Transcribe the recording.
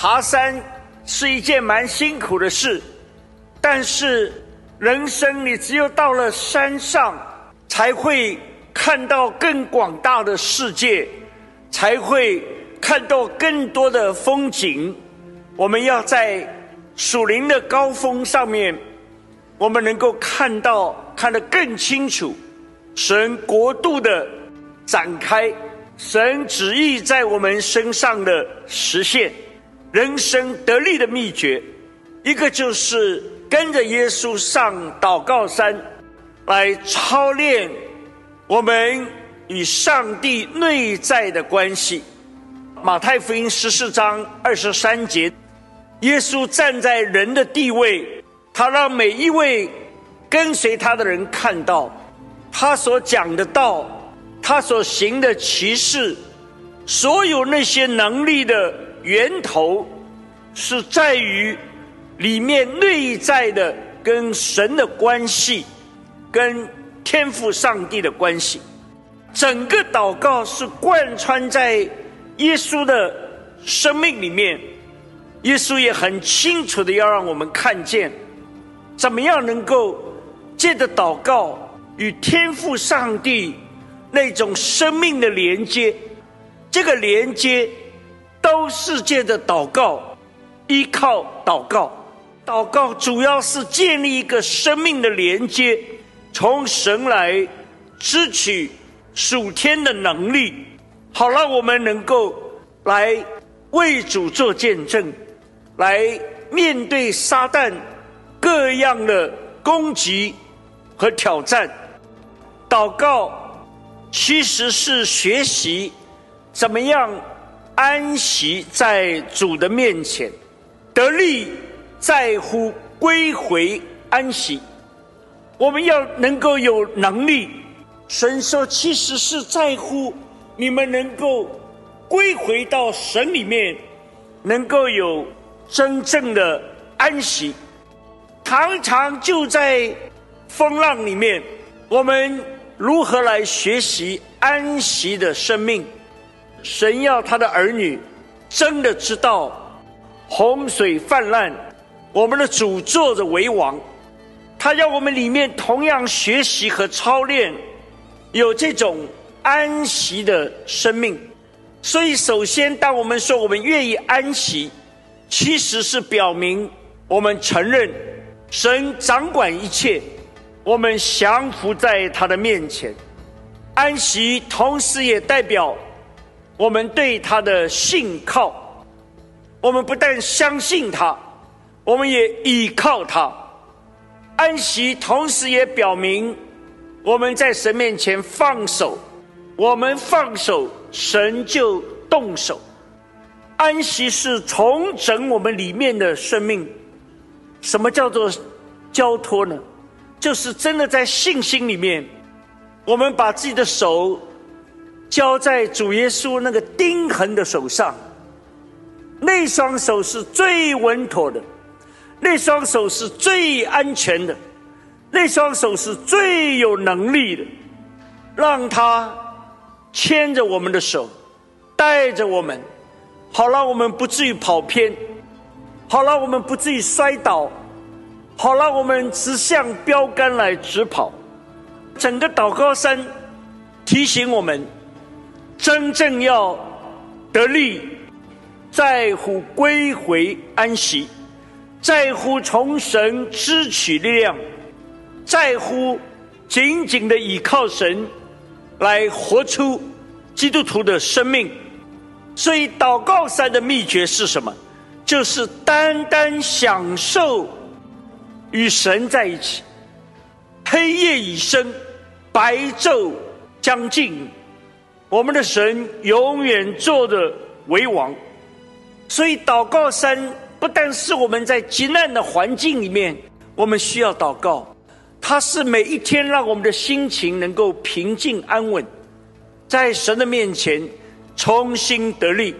爬山是一件蛮辛苦的事，但是人生你只有到了山上，才会看到更广大的世界，才会看到更多的风景。我们要在属灵的高峰上面，我们能够看到看得更清楚神国度的展开，神旨意在我们身上的实现。人生得力的秘诀，一个就是跟着耶稣上祷告山，来操练我们与上帝内在的关系。马太福音十四章二十三节，耶稣站在人的地位，他让每一位跟随他的人看到，他所讲的道，他所行的奇事，所有那些能力的。源头是在于里面内在的跟神的关系，跟天赋上帝的关系。整个祷告是贯穿在耶稣的生命里面。耶稣也很清楚的要让我们看见，怎么样能够借着祷告与天赋上帝那种生命的连接，这个连接。都世界的祷告，依靠祷告，祷告主要是建立一个生命的连接，从神来支取属天的能力，好让我们能够来为主做见证，来面对撒旦各样的攻击和挑战。祷告其实是学习怎么样。安息在主的面前，得力在乎归回安息。我们要能够有能力，神说其实是在乎你们能够归回到神里面，能够有真正的安息。常常就在风浪里面，我们如何来学习安息的生命？神要他的儿女真的知道洪水泛滥，我们的主坐着为王，他要我们里面同样学习和操练，有这种安息的生命。所以，首先，当我们说我们愿意安息，其实是表明我们承认神掌管一切，我们降服在他的面前。安息，同时也代表。我们对他的信靠，我们不但相信他，我们也依靠他。安息，同时也表明我们在神面前放手，我们放手，神就动手。安息是重整我们里面的生命。什么叫做交托呢？就是真的在信心里面，我们把自己的手。交在主耶稣那个钉痕的手上，那双手是最稳妥的，那双手是最安全的，那双手是最有能力的，让他牵着我们的手，带着我们，好让我们不至于跑偏，好让我们不至于摔倒，好让我们直向标杆来直跑。整个祷告山提醒我们。真正要得力，在乎归回安息，在乎从神支取力量，在乎紧紧的倚靠神，来活出基督徒的生命。所以，祷告山的秘诀是什么？就是单单享受与神在一起。黑夜已深，白昼将近。我们的神永远坐着为王，所以祷告山不但是我们在极难的环境里面，我们需要祷告，它是每一天让我们的心情能够平静安稳，在神的面前重新得力。